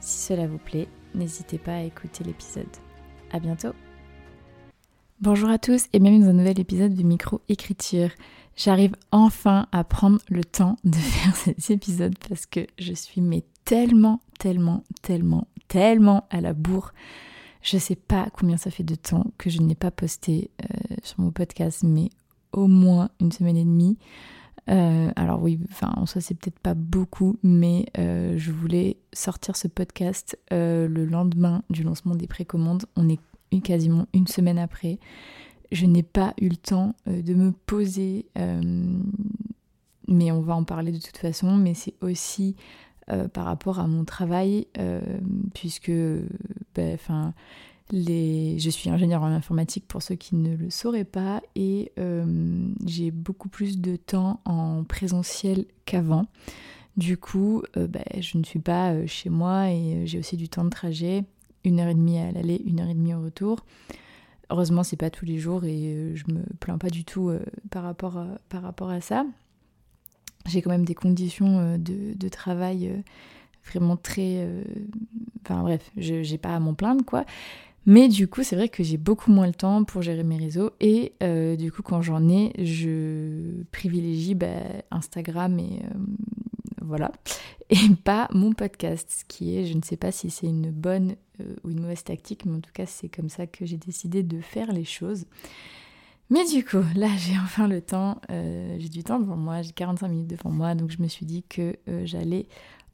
Si cela vous plaît, n'hésitez pas à écouter l'épisode. À bientôt Bonjour à tous et bienvenue dans un nouvel épisode de Micro-Écriture. J'arrive enfin à prendre le temps de faire cet épisode parce que je suis mais tellement, tellement, tellement, tellement à la bourre. Je sais pas combien ça fait de temps que je n'ai pas posté euh, sur mon podcast, mais au moins une semaine et demie. Euh, alors oui, enfin en soi c'est peut-être pas beaucoup, mais euh, je voulais sortir ce podcast euh, le lendemain du lancement des précommandes. On est quasiment une semaine après. Je n'ai pas eu le temps de me poser, mais on va en parler de toute façon. Mais c'est aussi par rapport à mon travail, puisque, ben, je suis ingénieur en informatique pour ceux qui ne le sauraient pas et euh, j'ai beaucoup plus de temps en présentiel qu'avant. Du coup, euh, bah, je ne suis pas euh, chez moi et j'ai aussi du temps de trajet, une heure et demie à l'aller, une heure et demie au retour. Heureusement, c'est pas tous les jours et je me plains pas du tout par, rapport à, par rapport à ça. J'ai quand même des conditions de, de travail vraiment très. Enfin bref, je n'ai pas à m'en plaindre quoi. Mais du coup, c'est vrai que j'ai beaucoup moins le temps pour gérer mes réseaux et euh, du coup, quand j'en ai, je privilégie bah, Instagram et euh, voilà, et pas mon podcast, ce qui est, je ne sais pas si c'est une bonne euh, ou une mauvaise tactique, mais en tout cas, c'est comme ça que j'ai décidé de faire les choses. Mais du coup, là, j'ai enfin le temps, j'ai du temps devant moi, j'ai 45 minutes devant moi, donc je me suis dit que j'allais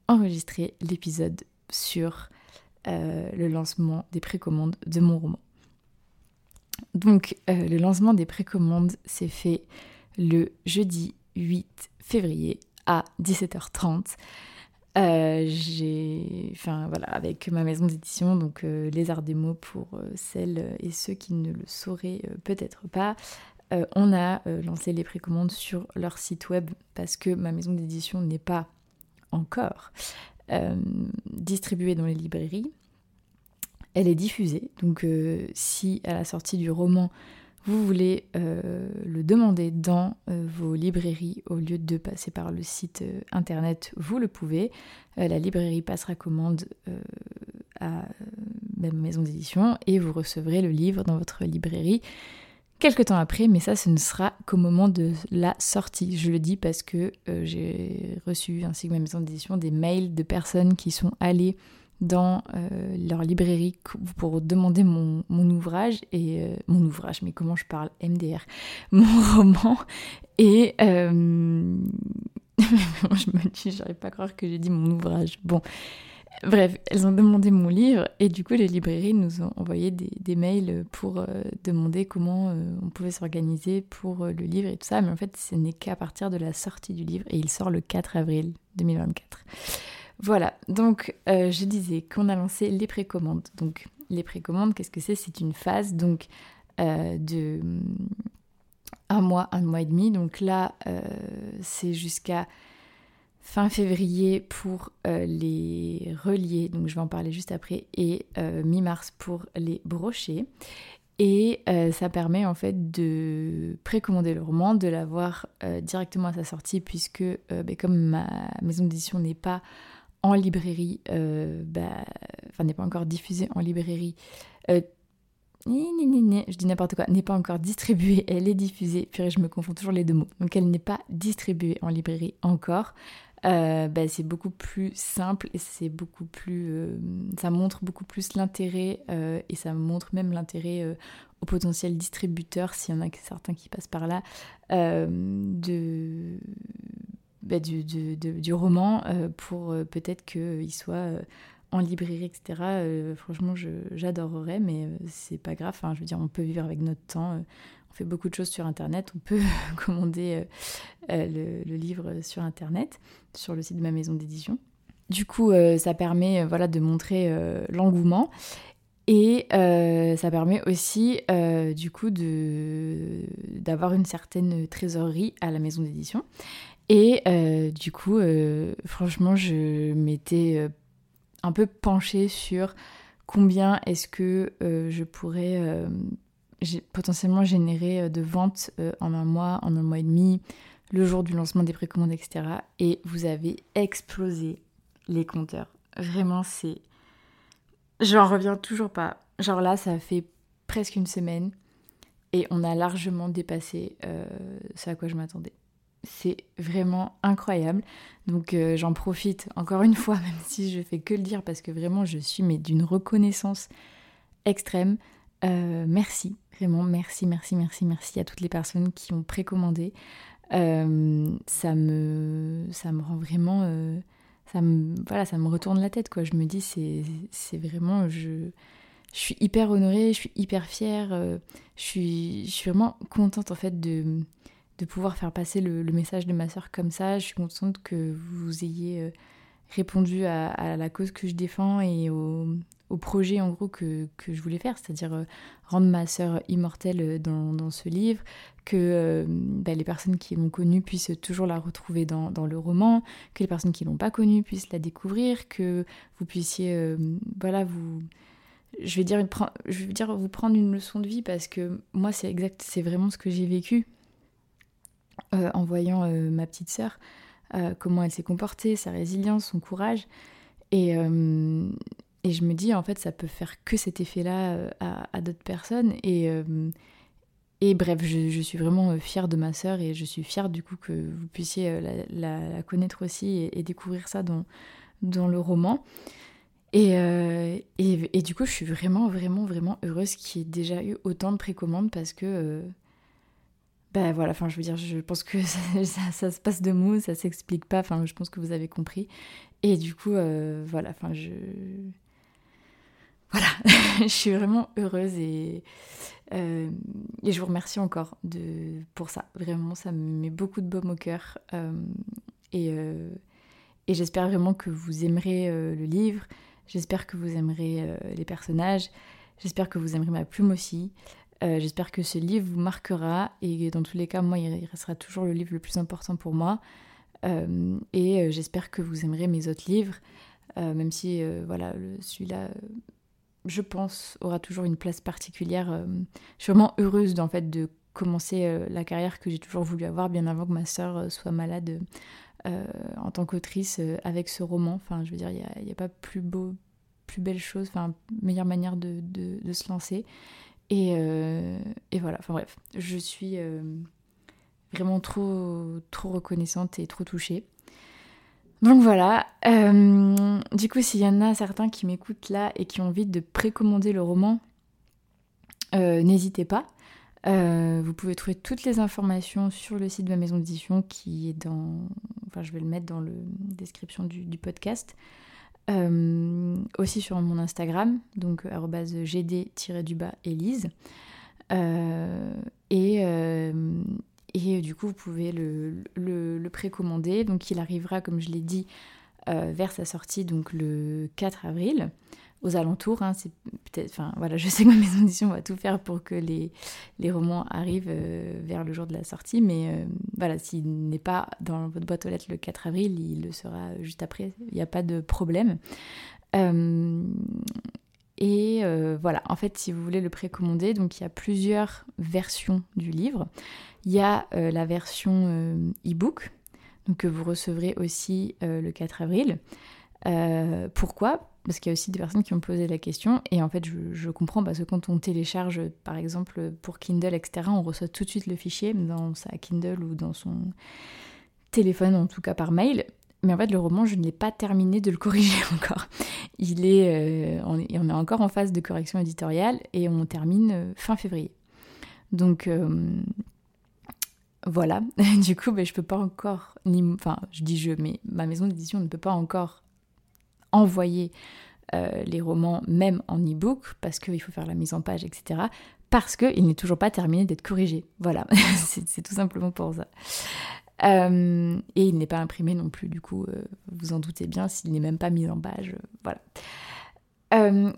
enregistrer l'épisode sur euh, le lancement des précommandes de mon roman. Donc euh, le lancement des précommandes s'est fait le jeudi 8 février à 17h30. Euh, j'ai, enfin voilà, avec ma maison d'édition, donc Les Arts des mots pour celles et ceux qui ne le sauraient peut-être pas, on a lancé les précommandes sur leur site web parce que ma maison d'édition n'est pas encore distribuée dans les librairies. Elle est diffusée, donc euh, si à la sortie du roman, vous voulez euh, le demander dans vos librairies au lieu de passer par le site internet, vous le pouvez. la librairie passera commande à ma maison d'édition et vous recevrez le livre dans votre librairie quelques temps après, mais ça, ce ne sera qu'au moment de la sortie. Je le dis parce que euh, j'ai reçu, ainsi que ma maison d'édition, des mails de personnes qui sont allées dans euh, leur librairie pour demander mon, ouvrage et euh, mon ouvrage, mais comment je parle? MDR, mon roman et je me dis, j'arrive pas à croire que j'ai dit mon ouvrage. Bon, Bref, elles ont demandé mon livre et du coup les librairies nous ont envoyé des, mails pour euh, demander comment euh, on pouvait s'organiser pour euh, le livre et tout ça. Mais en fait, ce n'est qu'à partir de la sortie du livre et il sort le 4 avril 2024. Voilà, donc je disais qu'on a lancé les précommandes. Donc les précommandes, qu'est-ce que c'est? C'est une phase donc de un mois, un mois et demi. Donc là, c'est jusqu'à fin février pour euh, les relier, donc je vais en parler juste après, et euh, mi-mars pour les brocher. Et euh, ça permet en fait de précommander le roman, de l'avoir directement à sa sortie, puisque ben, comme ma maison d'édition n'est pas en librairie, bah, enfin n'est pas encore diffusée en librairie, je dis n'importe quoi, n'est pas encore distribuée, elle est diffusée, puis je me confonds toujours les deux mots. Donc elle n'est pas distribuée en librairie encore. Euh, bah, c'est beaucoup plus simple et c'est beaucoup plus euh, ça montre beaucoup plus l'intérêt euh, et ça montre même l'intérêt au potentiel distributeur s'il y en a certains qui passent par là de bah, du, du, roman pour peut-être qu'il soit en librairie etc franchement j'adorerais mais c'est pas grave. Je veux dire on peut vivre avec notre temps fait beaucoup de choses sur Internet. On peut commander euh, euh, le, livre sur Internet, sur le site de ma maison d'édition. du coup, ça permet voilà, de montrer l'engouement. Et ça permet aussi, du coup, d'avoir une certaine trésorerie à la maison d'édition. Et du coup, franchement, je m'étais un peu penchée sur combien est-ce que je pourrais potentiellement générer de ventes en un mois, en un mois et demi, le jour du lancement des précommandes, etc. Et vous avez explosé les compteurs. Vraiment, c'est. J'en reviens toujours pas. Genre là, ça fait presque une semaine et on a largement dépassé euh, ce à quoi je m'attendais. C'est vraiment incroyable. Donc euh, j'en profite encore une fois, même si je fais que le dire, parce que vraiment je suis mais d'une reconnaissance extrême. Euh, merci, vraiment merci, merci, merci, merci à toutes les personnes qui ont précommandé. Euh, ça, me, ça me rend vraiment. Euh, ça, me, voilà, ça me retourne la tête, quoi. Je me dis, c'est vraiment. Je, je suis hyper honorée, je suis hyper fière. Je, suis, je suis vraiment contente, en fait, de, de pouvoir faire passer le, message de ma soeur comme ça. Je suis contente que vous ayez répondu à, la cause que je défends et au, au projet en gros que, que je voulais faire, c'est-à-dire euh, rendre ma sœur immortelle euh, dans, dans, ce livre, que euh, bah, les personnes qui l'ont connue puissent toujours la retrouver dans, dans, le roman, que les personnes qui l'ont pas connue puissent la découvrir, que vous puissiez, voilà, vous, je vais dire, je vais dire vous prendre une leçon de vie parce que moi c'est exact, c'est vraiment ce que j'ai vécu en voyant ma petite sœur, comment elle s'est comportée, sa résilience, son courage. Et, et je me dis, en fait, ça peut faire que cet effet-là euh, à, d'autres personnes. Et, euh, et bref, je, suis vraiment euh, fière de ma sœur et je suis fière du coup que vous puissiez la, connaître aussi et, découvrir ça dans, dans le roman. Et, et, du coup, je suis vraiment, vraiment, vraiment heureuse qu'il y ait déjà eu autant de précommandes parce que. Ben voilà, enfin, je veux dire, je pense que ça, se passe de mots, ça s'explique pas. Enfin, je pense que vous avez compris. Et du coup, voilà, enfin, je voilà, je suis vraiment heureuse et, euh, je vous remercie encore pour ça. Vraiment, ça me met beaucoup de baume au cœur. Euh, euh, et j'espère vraiment que vous aimerez le livre. J'espère que vous aimerez les personnages. J'espère que vous aimerez ma plume aussi. J'espère que ce livre vous marquera. Et dans tous les cas, moi, il restera toujours le livre le plus important pour moi. et j'espère que vous aimerez mes autres livres. même si voilà celui-là je pense, aura toujours une place particulière. Euh, je suis vraiment heureuse en fait, de commencer euh, la carrière que j'ai toujours voulu avoir bien avant que ma sœur euh, soit malade en tant qu'autrice avec ce roman. Enfin, je veux dire, il n'y a, pas plus beau, plus belle chose, enfin, meilleure manière de, se lancer. Et, et, voilà, enfin bref, je suis vraiment trop, trop reconnaissante et trop touchée. Donc voilà, euh, du coup s'il y en a certains qui m'écoutent là et qui ont envie de précommander le roman, euh, n'hésitez pas. Euh, vous pouvez trouver toutes les informations sur le site de ma maison d'édition qui est dans... Enfin je vais le mettre dans la description du, podcast. Aussi sur mon Instagram, donc gd-du-bas Elise. et, et du coup, vous pouvez le, le, précommander. Donc, il arrivera, comme je l'ai dit, euh, vers sa sortie, donc le 4 avril, aux alentours. Hein, c'est peut-être, enfin, voilà, je sais que ma maison d'édition va tout faire pour que les, les romans arrivent euh, vers le jour de la sortie. Mais euh, voilà, s'il n'est pas dans votre boîte aux lettres le 4 avril, il le sera juste après. Il n'y a pas de problème. Et voilà, en fait, si vous voulez le précommander, donc il y a plusieurs versions du livre. Il y a euh, la version euh, e-book, donc que vous recevrez aussi euh, le 4 avril. pourquoi? Parce qu'il y a aussi des personnes qui ont posé la question, et en fait je, comprends parce que quand on télécharge par exemple pour Kindle, etc., on reçoit tout de suite le fichier dans sa Kindle ou dans son téléphone, en tout cas par mail. Mais en fait, le roman, je ne l'ai pas terminé de le corriger encore. Il est, on, est, on est encore en phase de correction éditoriale et on termine fin février. Donc, voilà, du coup, ben, je peux pas encore, enfin, je dis je, mais ma maison d'édition ne peut pas encore envoyer euh, les romans, même en e-book, parce qu'il faut faire la mise en page, etc. Parce qu'il n'est toujours pas terminé d'être corrigé. Voilà, c'est tout simplement pour ça. et il n'est pas imprimé non plus, du coup, vous en doutez bien, s'il n'est même pas mis en page. voilà.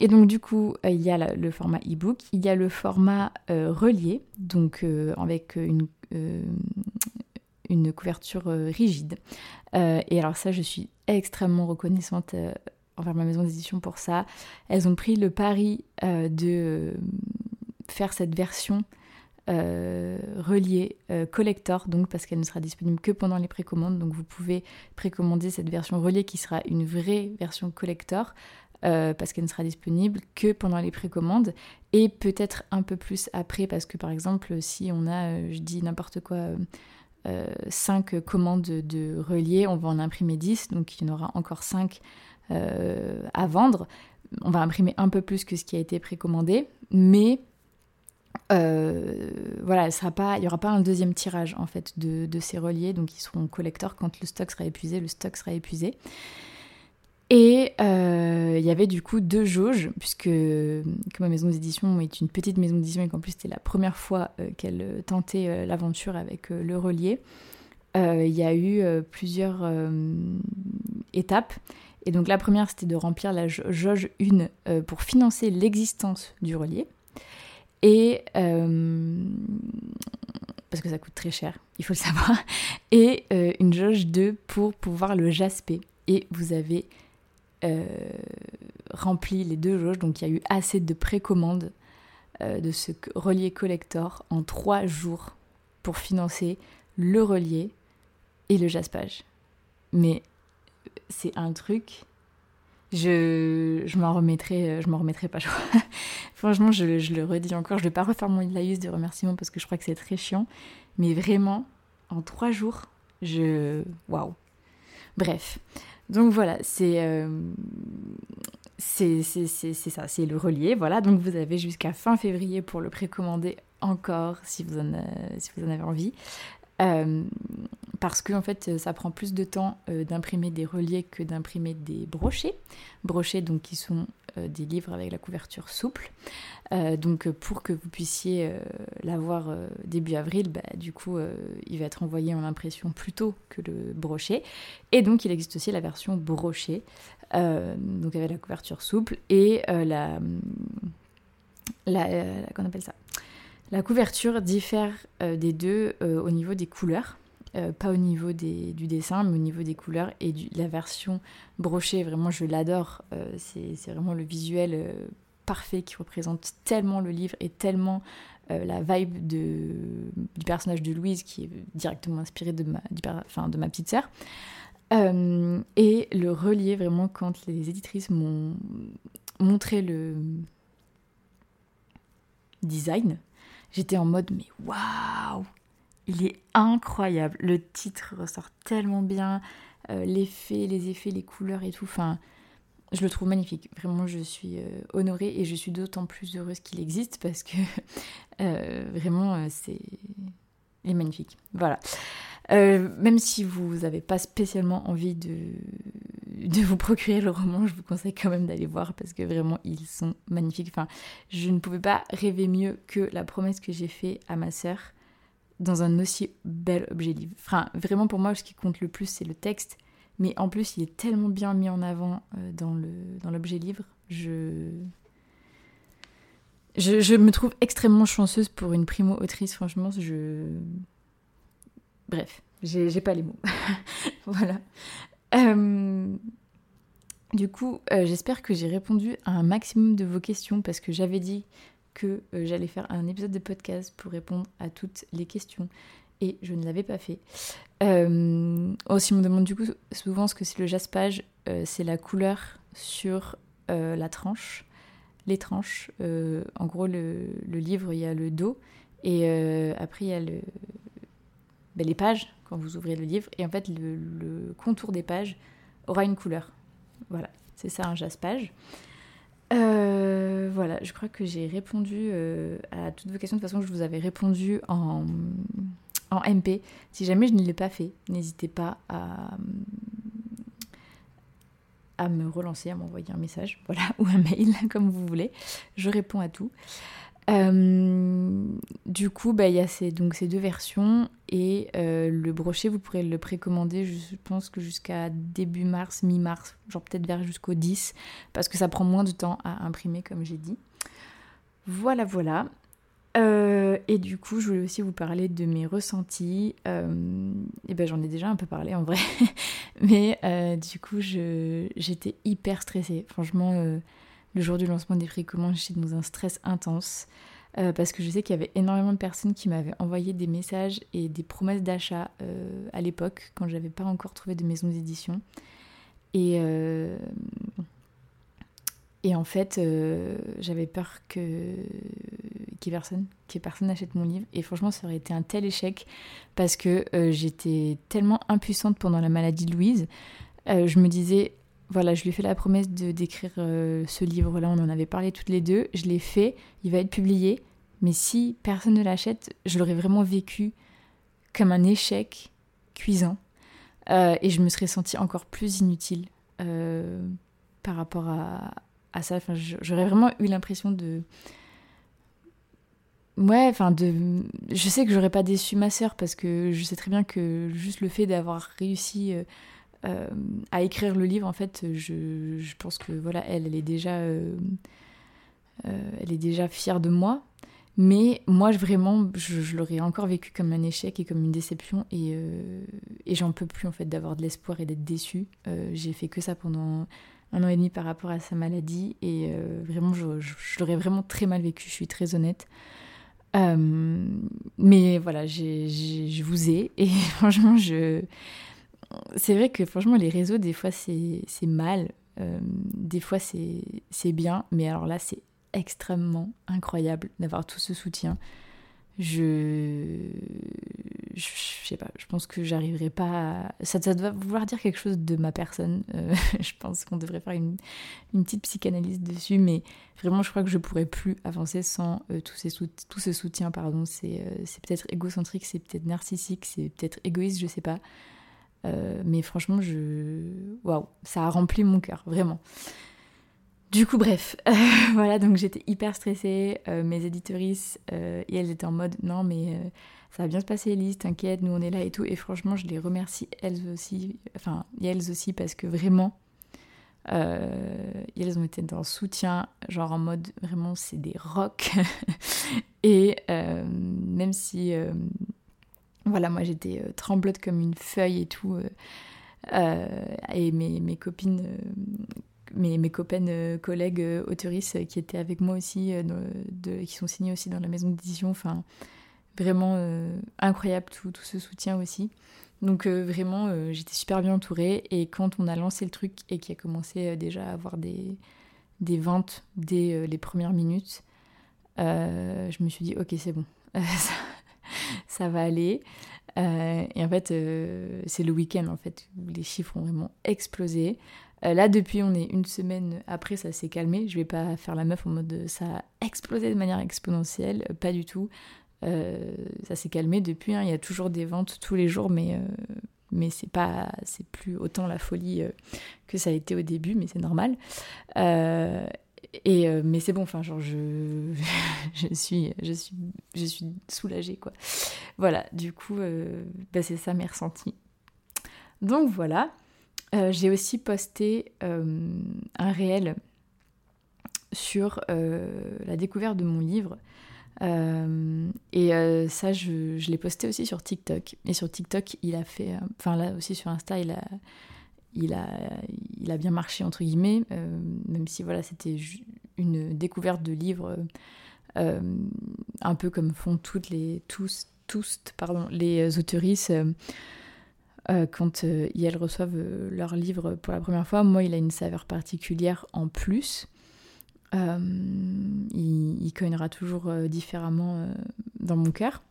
et donc du coup, il y a le format e-book, il y a le format relié, donc avec une, une couverture rigide. et alors ça, je suis extrêmement reconnaissante envers ma maison d'édition pour ça. Elles ont pris le pari de euh, faire cette version euh, reliée euh, collector, donc parce qu'elle ne sera disponible que pendant les précommandes. Donc vous pouvez précommander cette version reliée qui sera une vraie version collector. parce qu'elle ne sera disponible que pendant les précommandes et peut-être un peu plus après parce que par exemple si on a, je dis n'importe quoi, 5 commandes de reliés, on va en imprimer 10, donc il y en aura encore 5 euh, à vendre. On va imprimer un peu plus que ce qui a été précommandé, mais euh, voilà, il n'y aura pas un deuxième tirage en fait de, ces reliés, donc ils seront collecteurs quand le stock sera épuisé, le stock sera épuisé. Et euh, il y avait du coup deux jauges, puisque ma maison d'édition est une petite maison d'édition et qu'en plus c'était la première fois qu'elle tentait l'aventure avec le relié, il y a eu plusieurs étapes. Et donc la première, c'était de remplir la jauge 1 euh, pour financer l'existence du relier. Et euh, parce que ça coûte très cher, il faut le savoir. Et euh, une jauge 2 pour pouvoir le jasper. Et vous avez rempli les deux jauges, donc il y a eu assez de précommandes de ce relier collector en trois jours pour financer le relier et le jaspage. Mais c'est un truc. Je, je m'en remettrai, euh, je m'en remettrai pas. Franchement, je, je, le redis encore, je vais pas refaire mon laïus de remerciements parce que je crois que c'est très chiant. Mais vraiment, en trois jours, je. Waouh! Bref. Donc voilà, c'est. Euh, c'est ça, c'est le relier. Voilà, donc vous avez jusqu'à fin février pour le précommander encore si vous en, si vous en avez envie. Euh, parce que en fait ça prend plus de temps euh, d'imprimer des reliés que d'imprimer des brochets. Brochets donc qui sont euh, des livres avec la couverture souple. donc pour que vous puissiez l'avoir début avril, bah, du coup il va être envoyé en impression plus tôt que le brochet. Et donc il existe aussi la version brochet, donc avec la couverture souple et la, la, qu'on appelle ça? La couverture diffère euh, des deux euh, au niveau des couleurs, euh, pas au niveau du dessin, mais au niveau des couleurs et la version brochée. Vraiment, je l'adore. c'est vraiment le visuel parfait qui représente tellement le livre et tellement la vibe de, du personnage de Louise qui est directement inspiré de ma, de ma petite sœur. et le relier vraiment quand les éditrices m'ont montré le design, J'étais en mode, mais waouh Il est incroyable. Le titre ressort tellement bien. Euh, l'effet, les effets, les couleurs et tout. Enfin, je le trouve magnifique. Vraiment, je suis euh, honorée et je suis d'autant plus heureuse qu'il existe parce que euh, vraiment, c'est. Il est magnifique. Voilà. Même si vous n'avez pas spécialement envie de, vous procurer le roman, je vous conseille quand même d'aller voir parce que vraiment ils sont magnifiques. Enfin, je ne pouvais pas rêver mieux que la promesse que j'ai faite à ma sœur dans un aussi bel objet livre. Enfin, vraiment pour moi, ce qui compte le plus, c'est le texte. Mais en plus, il est tellement bien mis en avant euh, dans le dans l'objet livre. Je... je... je me trouve extrêmement chanceuse pour une primo autrice. Franchement, je bref, j'ai pas les mots. voilà. Euh, du coup, euh, j'espère que j'ai répondu à un maximum de vos questions parce que j'avais dit que euh, j'allais faire un épisode de podcast pour répondre à toutes les questions et je ne l'avais pas fait. aussi, on me demande du coup souvent ce que c'est le jaspage. c'est la couleur sur la tranche, les tranches. en gros, le, livre, il y a le dos et après, il y a le, ben, les pages quand vous ouvrez le livre. Et en fait, le, contour des pages aura une couleur. Voilà, c'est ça un jaspage. Euh, voilà, je crois que j'ai répondu euh, à toutes vos questions. De toute façon, je vous avais répondu en, en MP. Si jamais je ne l'ai pas fait, n'hésitez pas à, à me relancer, à m'envoyer un message, voilà, ou un mail, comme vous voulez. Je réponds à tout. Du coup, bah, il y a ces, donc ces deux versions et le brochet, vous pourrez le précommander, je pense que jusqu'à début mars, mi-mars, genre peut-être vers jusqu'au 10, parce que ça prend moins de temps à imprimer, comme j'ai dit. Voilà, voilà. Euh, et du coup, je voulais aussi vous parler de mes ressentis. Euh, et ben, j'en ai déjà un peu parlé en vrai. Mais euh, du coup, j'étais hyper stressée. Franchement, le jour du lancement des précommandes, j'étais dans un stress intense. parce que je sais qu'il y avait énormément de personnes qui m'avaient envoyé des messages et des promesses d'achat à l'époque, quand j'avais pas encore trouvé de maison d'édition. Et et en fait, euh, j'avais peur que personne, que personne n'achète mon livre. Et franchement, ça aurait été un tel échec parce que euh, j'étais tellement impuissante pendant la maladie de Louise. Euh, je me disais, voilà, je lui ai fait la promesse de d'écrire ce livre-là. On en avait parlé toutes les deux. Je l'ai fait. Il va être publié. Mais si personne ne l'achète, je l'aurais vraiment vécu comme un échec cuisant. et je me serais sentie encore plus inutile par rapport à, à ça. Enfin, j'aurais vraiment eu l'impression de. Ouais, enfin, de. Je sais que j'aurais pas déçu ma sœur parce que je sais très bien que juste le fait d'avoir réussi euh, euh, à écrire le livre, en fait, je, pense que voilà, elle, est déjà. Euh, elle est déjà fière de moi. Mais moi, vraiment, je, l'aurais encore vécu comme un échec et comme une déception. Et, j'en peux plus, en fait, d'avoir de l'espoir et d'être déçue. J'ai fait que ça pendant un an et demi par rapport à sa maladie et euh, vraiment je, l'aurais vraiment très mal vécu, je suis très honnête. Euh, mais voilà, je vous ai et franchement je... C'est vrai que franchement les réseaux des fois c'est mal, euh, des fois c'est bien, mais alors là c'est extrêmement incroyable d'avoir tout ce soutien je, je, sais pas, je pense que j'arriverai pas à... ça, ça, doit vouloir dire quelque chose de ma personne. Euh, je pense qu'on devrait faire une, une, petite psychanalyse dessus, mais vraiment, je crois que je pourrais plus avancer sans euh, tout, ces tout, ce soutien. Pardon, c'est c'est peut-être égocentrique, c'est peut-être narcissique, c'est peut-être égoïste, je sais pas. Mais franchement, je, waouh, ça a rempli mon cœur, vraiment. Du coup, bref, voilà, donc j'étais hyper stressée. Euh, mes éditorices, euh, et elles étaient en mode non, mais euh, ça va bien se passer, Elise, t'inquiète, nous on est là et tout. Et franchement, je les remercie elles aussi, enfin, elles aussi, parce que vraiment, elles ont été dans soutien, genre en mode vraiment, c'est des rocks. et même si, voilà, moi j'étais tremblote comme une feuille et tout. et mes, mes copines mes, mes copaines euh, collègues euh, autoristes euh, qui étaient avec moi aussi, qui sont signées aussi dans la maison d'édition. Enfin, vraiment incroyable tout, tout, ce soutien aussi. Donc vraiment, j'étais super bien entourée. Et quand on a lancé le truc et qu'il a commencé déjà à avoir des, des ventes dès les premières minutes, je me suis dit, ok, c'est bon, ça, va aller. et en fait, c'est le week-end en fait où les chiffres ont vraiment explosé. Euh, là, depuis, on est une semaine après, ça s'est calmé. Je vais pas faire la meuf en mode ça a explosé de manière exponentielle, euh, pas du tout. Euh, ça s'est calmé depuis. Hein. Il y a toujours des ventes tous les jours, mais mais c'est pas c'est plus autant la folie que ça a été au début, mais c'est normal. Et mais c'est bon. Enfin, genre je je suis je suis je suis soulagée quoi. Voilà. Du coup, bah, c'est ça mes ressentis. Donc voilà. Euh, j'ai aussi posté euh, un réel sur euh, la découverte de mon livre. et ça, je, je l'ai posté aussi sur TikTok. Et sur TikTok, il a fait. Enfin, là aussi sur Insta, il a, il a, il a bien marché, entre guillemets. même si, voilà, c'était une découverte de livre. un peu comme font toutes les, tous, tous les euh, quand euh, elles reçoivent euh, leur livre pour la première fois, moi, il a une saveur particulière en plus. il, il cognera toujours différemment dans mon cœur.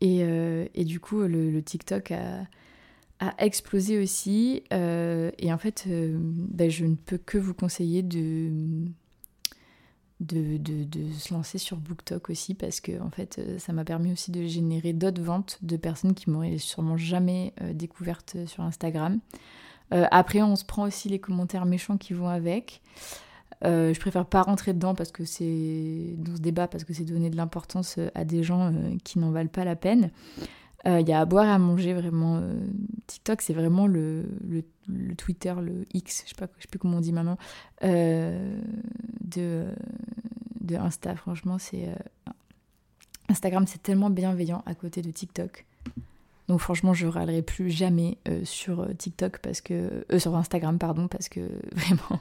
Et, du coup, le, TikTok a, explosé aussi. et en fait, ben, je ne peux que vous conseiller de, se lancer sur BookTok aussi parce que en fait euh, ça m'a permis aussi de générer d'autres ventes de personnes qui m'auraient sûrement jamais euh, découvertes sur Instagram. Euh, après on se prend aussi les commentaires méchants qui vont avec. je préfère pas rentrer dedans parce que c'est dans ce débat parce que c'est donner de l'importance à des gens qui n'en valent pas la peine. Il y a à boire et à manger vraiment. TikTok, c'est vraiment le, le, Twitter, le X, je sais pas, je sais plus comment on dit maintenant, de, de Insta. Franchement, c'est Instagram, c'est tellement bienveillant à côté de TikTok. Donc franchement, je râlerai plus jamais euh, sur euh, TikTok parce que euh, sur Instagram pardon parce que vraiment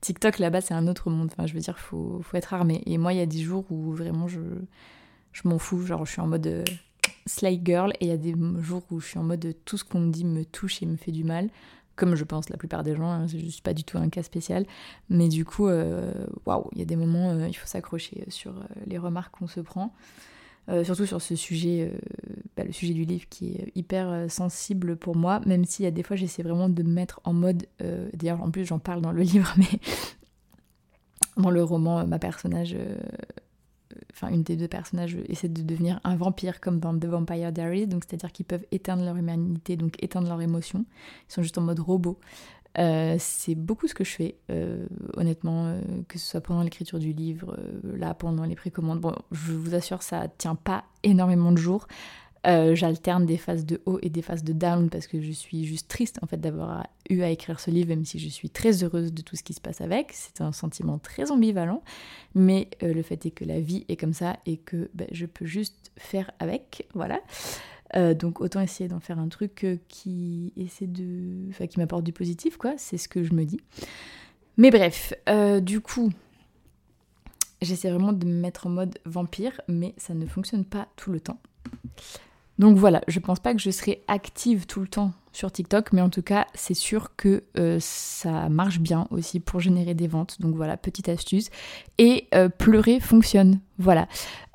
TikTok là-bas c'est un autre monde. Enfin, je veux dire, faut faut être armé. Et moi, il y a des jours où vraiment je je m'en fous, genre je suis en mode slay girl et il y a des jours où je suis en mode tout ce qu'on me dit me touche et me fait du mal. Comme je pense la plupart des gens, hein, je suis pas du tout un cas spécial, mais du coup, waouh, il y a des moments, il faut s'accrocher sur les remarques qu'on se prend. Euh, surtout sur ce sujet, euh, bah, le sujet du livre qui est hyper euh, sensible pour moi, même s'il y a des fois j'essaie vraiment de me mettre en mode, d'ailleurs en plus j'en parle dans le livre, mais dans le roman, ma personnage, enfin une des deux personnages essaie de devenir un vampire comme dans The Vampire Diaries, donc c'est-à-dire qu'ils peuvent éteindre leur humanité, donc éteindre leurs émotions, ils sont juste en mode robot. Euh, c'est beaucoup ce que je fais, euh, honnêtement, euh, que ce soit pendant l'écriture du livre, là pendant les précommandes. Bon, je vous assure, ça tient pas énormément de jours. J'alterne des phases de haut et des phases de down parce que je suis juste triste en fait d'avoir eu à écrire ce livre, même si je suis très heureuse de tout ce qui se passe avec. C'est un sentiment très ambivalent, mais le fait est que la vie est comme ça et que ben, je peux juste faire avec, voilà. Euh, donc autant essayer d'en faire un truc euh, qui essaie de, enfin, qui m'apporte du positif, quoi. C'est ce que je me dis. Mais bref, euh, du coup, j'essaie vraiment de me mettre en mode vampire, mais ça ne fonctionne pas tout le temps. Donc voilà, je pense pas que je serai active tout le temps sur TikTok, mais en tout cas, c'est sûr que euh, ça marche bien aussi pour générer des ventes. Donc voilà, petite astuce. Et euh, pleurer fonctionne. Voilà.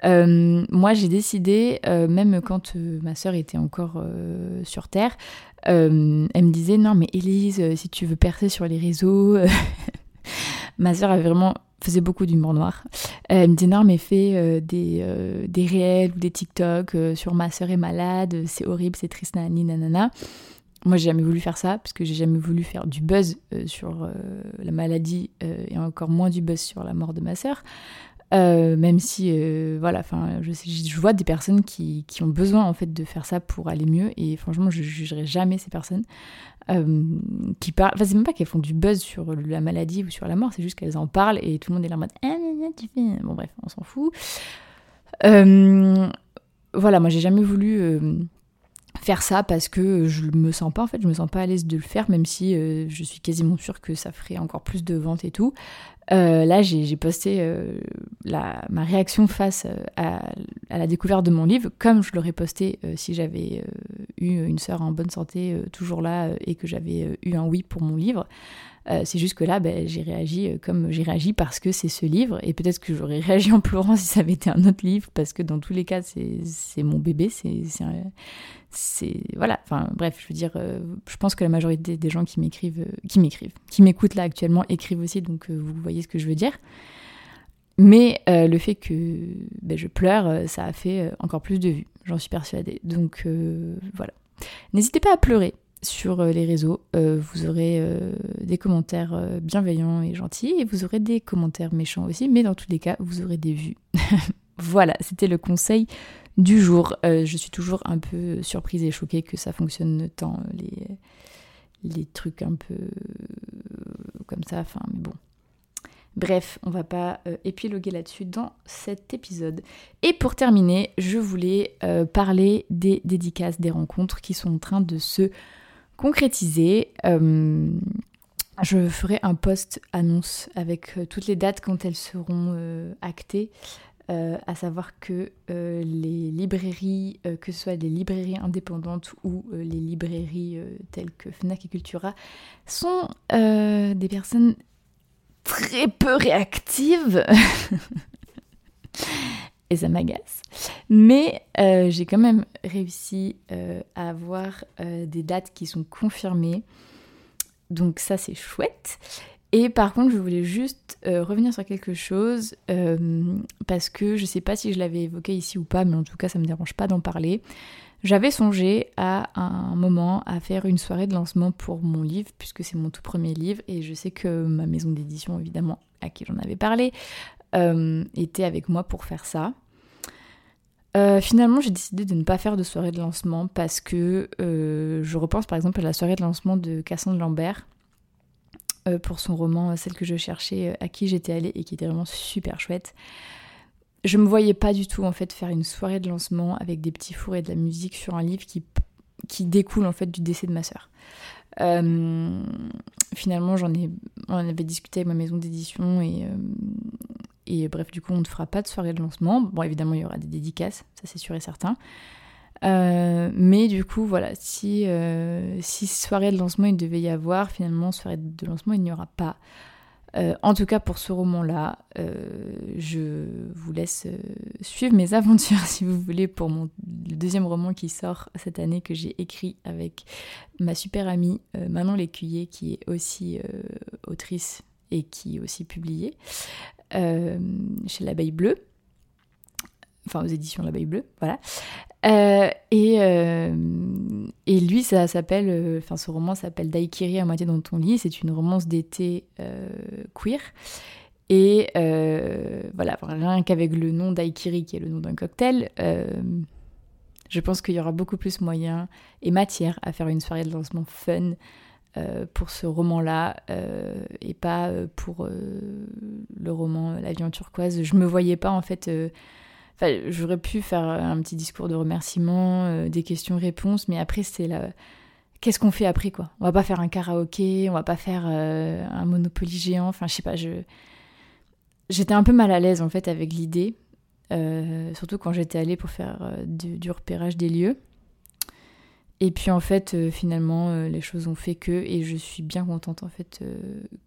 Euh, moi, j'ai décidé, même quand ma sœur était encore sur Terre, elle me disait Non, mais Elise, si tu veux percer sur les réseaux. ma sœur avait vraiment faisait beaucoup d'humour noir. elle me disait non mais fais des, des réels ou des TikTok sur ma sœur est malade, c'est horrible, c'est triste, nanani, nanana. Moi, j'ai jamais voulu faire ça parce que j'ai jamais voulu faire du buzz euh, sur euh, la maladie euh, et encore moins du buzz sur la mort de ma sœur. Même si, voilà, enfin, je, vois des personnes qui, ont besoin en fait de faire ça pour aller mieux et franchement, je jugerai jamais ces personnes qui parlent. Enfin, c'est même pas qu'elles font du buzz sur la maladie ou sur la mort, c'est juste qu'elles en parlent et tout le monde est là en mode ah. Bon, bref, on s'en fout. voilà, moi, j'ai jamais voulu faire ça parce que je me sens pas en fait, je me sens pas à l'aise de le faire même si euh, je suis quasiment sûre que ça ferait encore plus de ventes et tout. Euh, là j'ai posté euh, ma réaction face à, à, la découverte de mon livre comme je l'aurais posté si j'avais eu une sœur en bonne santé toujours là et que j'avais eu un oui pour mon livre. Euh, c'est juste que là, ben, j'ai réagi euh, comme j'ai réagi parce que c'est ce livre. Et peut-être que j'aurais réagi en pleurant si ça avait été un autre livre, parce que dans tous les cas, c'est mon bébé. C'est. Voilà. Enfin, bref, je veux dire, euh, je pense que la majorité des gens qui m'écrivent, qui m'écrivent, qui m'écoutent là actuellement, écrivent aussi. Donc, vous voyez ce que je veux dire. Mais le fait que ben, je pleure, ça a fait encore plus de vues. J'en suis persuadée. Donc, voilà. N'hésitez pas à pleurer sur euh, les réseaux. Euh, vous aurez euh, des commentaires bienveillants et gentils et vous aurez des commentaires méchants aussi, mais dans tous les cas, vous aurez des vues. voilà, c'était le conseil du jour. je suis toujours un peu surprise et choquée que ça fonctionne tant les, les trucs un peu comme ça. Enfin, mais bon. Bref, on va pas épiloguer là-dessus dans cet épisode. Et pour terminer, je voulais parler des dédicaces, des rencontres qui sont en train de se concrétiser. Euh, je ferai un post annonce avec euh, toutes les dates quand elles seront euh, actées. à savoir que les librairies, que ce soit les librairies indépendantes ou les librairies telles que Fnac et Cultura, sont des personnes très peu réactives. et ça m'agace. Mais euh, j'ai quand même réussi euh, à avoir euh, des dates qui sont confirmées. Donc ça c'est chouette. Et par contre, je voulais juste revenir sur quelque chose parce que je sais pas si je l'avais évoqué ici ou pas, mais en tout cas, ça me dérange pas d'en parler. J'avais songé à un moment à faire une soirée de lancement pour mon livre, puisque c'est mon tout premier livre, et je sais que ma maison d'édition, évidemment, à qui j'en avais parlé, euh, était avec moi pour faire ça. Euh, finalement, j'ai décidé de ne pas faire de soirée de lancement parce que euh, je repense par exemple à la soirée de lancement de Cassandre Lambert pour son roman Celle que je cherchais, à qui j'étais allée et qui était vraiment super chouette je me voyais pas du tout en fait faire une soirée de lancement avec des petits fours et de la musique sur un livre qui, qui découle en fait du décès de ma sœur. Euh, finalement, j'en ai, on avait discuté avec ma maison d'édition et, euh, et bref, du coup, on ne fera pas de soirée de lancement. Bon, évidemment, il y aura des dédicaces, ça c'est sûr et certain. Euh, mais du coup, voilà, si, si soirée de lancement il devait y avoir, finalement, soirée de lancement il n'y aura pas. Euh, en tout cas, pour ce roman-là, euh, je vous laisse euh, suivre mes aventures, si vous voulez, pour mon, le deuxième roman qui sort cette année, que j'ai écrit avec ma super amie Manon Lécuyer, qui est aussi autrice et qui est aussi publiée chez l'Abeille Bleue enfin aux éditions L'Abeille Bleue, voilà. Euh, et, euh, et lui, ça s'appelle, euh, enfin ce roman s'appelle Daikiri à moitié dans ton lit. C'est une romance d'été queer. Et voilà, rien qu'avec le nom Daikiri, qui est le nom d'un cocktail, je pense qu'il y aura beaucoup plus moyen et matière à faire une soirée de lancement fun pour ce roman-là et pas pour le roman L'avion turquoise. Je me voyais pas en fait j'aurais pu faire un petit discours de remerciement, euh, des questions-réponses, mais après, c'est la. Qu'est-ce qu'on fait après, quoi? On va pas faire un karaoké, on va pas faire euh, un Monopoly géant, enfin, je sais pas. J'étais un peu mal à l'aise, en fait, avec l'idée, euh, surtout quand j'étais allée pour faire du, repérage des lieux. Et puis, en fait, finalement, les choses ont fait que, et je suis bien contente, en fait,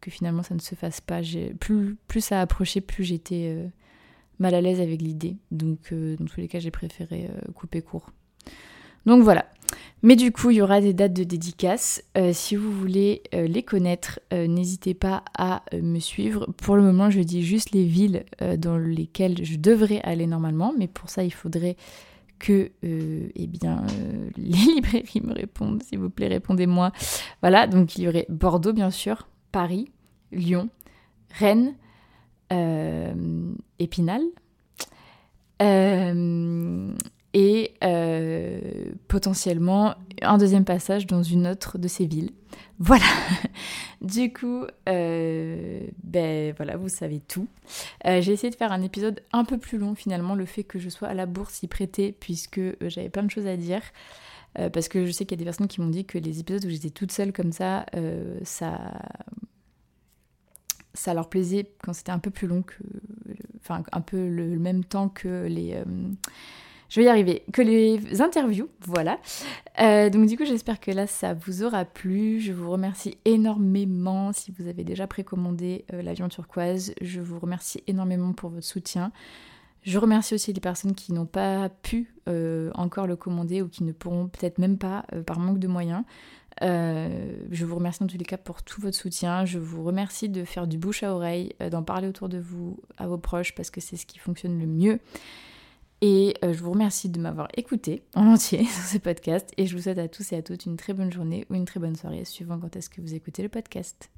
que finalement, ça ne se fasse pas. Plus, plus ça approchait, plus j'étais mal à l'aise avec l'idée. Donc, euh, dans tous les cas, j'ai préféré euh, couper court. Donc voilà. Mais du coup, il y aura des dates de dédicaces. Euh, si vous voulez les connaître, n'hésitez pas à me suivre. Pour le moment, je dis juste les villes dans lesquelles je devrais aller normalement, mais pour ça, il faudrait que eh bien, les librairies me répondent. S'il vous plaît, répondez-moi. Voilà, donc il y aurait Bordeaux, bien sûr, Paris, Lyon, Rennes, Épinal. Euh, et euh, potentiellement un deuxième passage dans une autre de ces villes. Voilà. du coup, ben voilà, vous savez tout. j'ai essayé de faire un épisode un peu plus long finalement. Le fait que je sois à la bourse y prêter, puisque j'avais plein de choses à dire. parce que je sais qu'il y a des personnes qui m'ont dit que les épisodes où j'étais toute seule comme ça, ça ça leur plaisait quand c'était un peu plus long que. Enfin, un peu le, même temps que les. Euh, je vais y arriver. Que les interviews, voilà. Euh, donc, du coup, j'espère que là, ça vous aura plu. Je vous remercie énormément si vous avez déjà précommandé euh, l'avion turquoise. Je vous remercie énormément pour votre soutien. Je remercie aussi les personnes qui n'ont pas pu encore le commander ou qui ne pourront peut-être même pas par manque de moyens. Euh, je vous remercie dans tous les cas pour tout votre soutien. Je vous remercie de faire du bouche à oreille, euh, d'en parler autour de vous, à vos proches, parce que c'est ce qui fonctionne le mieux. Et euh, je vous remercie de m'avoir écouté en entier sur ce podcast. Et je vous souhaite à tous et à toutes une très bonne journée ou une très bonne soirée, suivant quand est-ce que vous écoutez le podcast.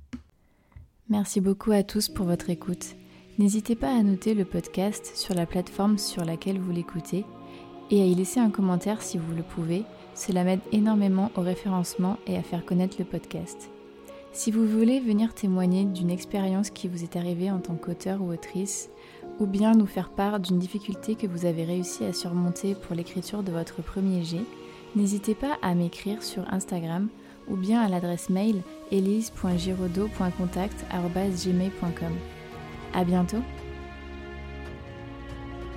Merci beaucoup à tous pour votre écoute. N'hésitez pas à noter le podcast sur la plateforme sur laquelle vous l'écoutez et à y laisser un commentaire si vous le pouvez cela m'aide énormément au référencement et à faire connaître le podcast. Si vous voulez venir témoigner d'une expérience qui vous est arrivée en tant qu'auteur ou autrice, ou bien nous faire part d'une difficulté que vous avez réussi à surmonter pour l'écriture de votre premier jet, n'hésitez pas à m'écrire sur Instagram ou bien à l'adresse mail elise.giraudot.contact.gmail.com. À bientôt